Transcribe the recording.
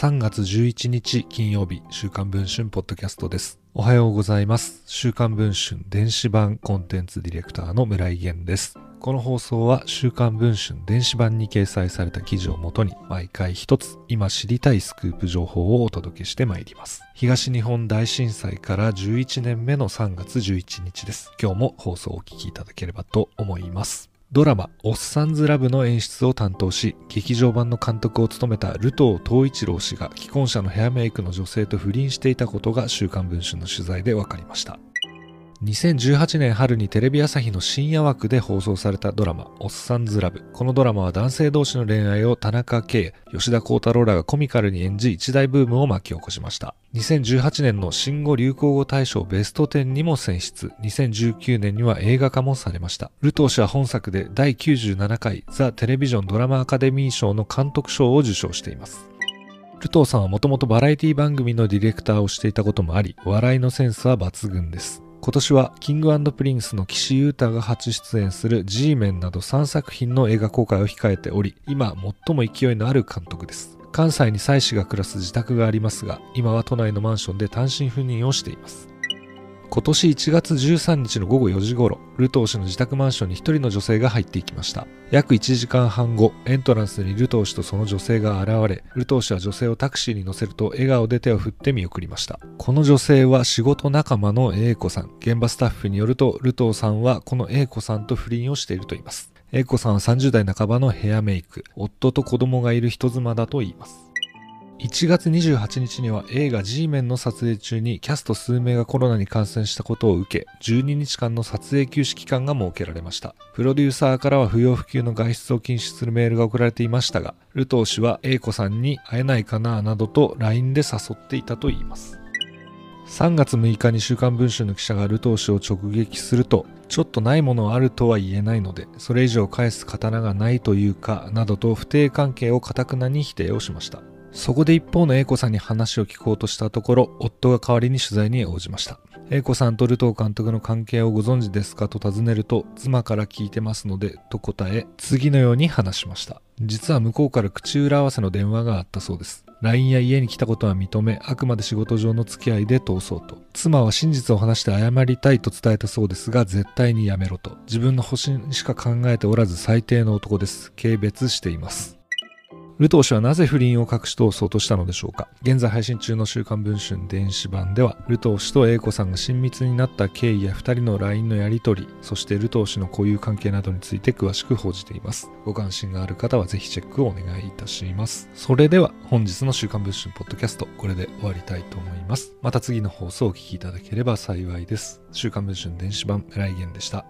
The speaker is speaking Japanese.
3月11日金曜日、週刊文春ポッドキャストです。おはようございます。週刊文春電子版コンテンツディレクターの村井源です。この放送は週刊文春電子版に掲載された記事をもとに毎回一つ今知りたいスクープ情報をお届けしてまいります。東日本大震災から11年目の3月11日です。今日も放送をお聞きいただければと思います。ドラマ「おっさんずラブ」の演出を担当し劇場版の監督を務めたルトー東一郎氏が既婚者のヘアメイクの女性と不倫していたことが「週刊文春」の取材で分かりました。2018年春にテレビ朝日の深夜枠で放送されたドラマ「おっさんずラブ」このドラマは男性同士の恋愛を田中圭吉田鋼太郎らがコミカルに演じ一大ブームを巻き起こしました。2018年の新語・流行語大賞ベスト10にも選出。2019年には映画化もされました。瑠東氏は本作で第97回ザ・テレビジョンドラマアカデミー賞の監督賞を受賞しています。瑠東さんはもともとバラエティ番組のディレクターをしていたこともあり、笑いのセンスは抜群です。今年は King & Prince の岸優太が初出演する G メンなど3作品の映画公開を控えており、今最も勢いのある監督です。関西に妻子が暮らす自宅がありますが、今は都内のマンションで単身赴任をしています。今年1月13日の午後4時頃、ルトー氏の自宅マンションに一人の女性が入っていきました。約1時間半後、エントランスにルトー氏とその女性が現れ、ルトー氏は女性をタクシーに乗せると笑顔で手を振って見送りました。この女性は仕事仲間の A 子さん。現場スタッフによると、ルトーさんはこの A 子さんと不倫をしていると言います。A 子さんは30代半ばのヘアメイク、夫と子供がいる人妻だと言います。1月28日には映画 G メンの撮影中にキャスト数名がコロナに感染したことを受け、12日間の撮影休止期間が設けられました。プロデューサーからは不要不急の外出を禁止するメールが送られていましたが、ルトー氏は A 子さんに会えないかななどと LINE で誘っていたといいます。3月6日に週刊文春の記者がルトー氏を直撃すると、ちょっとないものあるとは言えないので、それ以上返す刀がないというか、などと不定関係をかたくなに否定をしました。そこで一方の A 子さんに話を聞こうとしたところ、夫が代わりに取材に応じました。A 子さんとルトー監督の関係をご存知ですかと尋ねると、妻から聞いてますので、と答え、次のように話しました。実は向こうから口裏合わせの電話があったそうです。LINE や家に来たことは認め、あくまで仕事上の付き合いで通そうと。妻は真実を話して謝りたいと伝えたそうですが、絶対にやめろと。自分の保身しか考えておらず最低の男です。軽蔑しています。ルトー氏はなぜ不倫を隠し通そうとしたのでしょうか？現在配信中の週刊文春電子版では、ルトー氏と英子さんが親密になった経緯や2人の LINE のやり取り、そしてルトー氏の固有関係などについて詳しく報じています。ご関心がある方はぜひチェックをお願いいたします。それでは本日の週刊文春ポッドキャスト、これで終わりたいと思います。また次の放送をお聞きいただければ幸いです。週刊文春電子版、来源でした。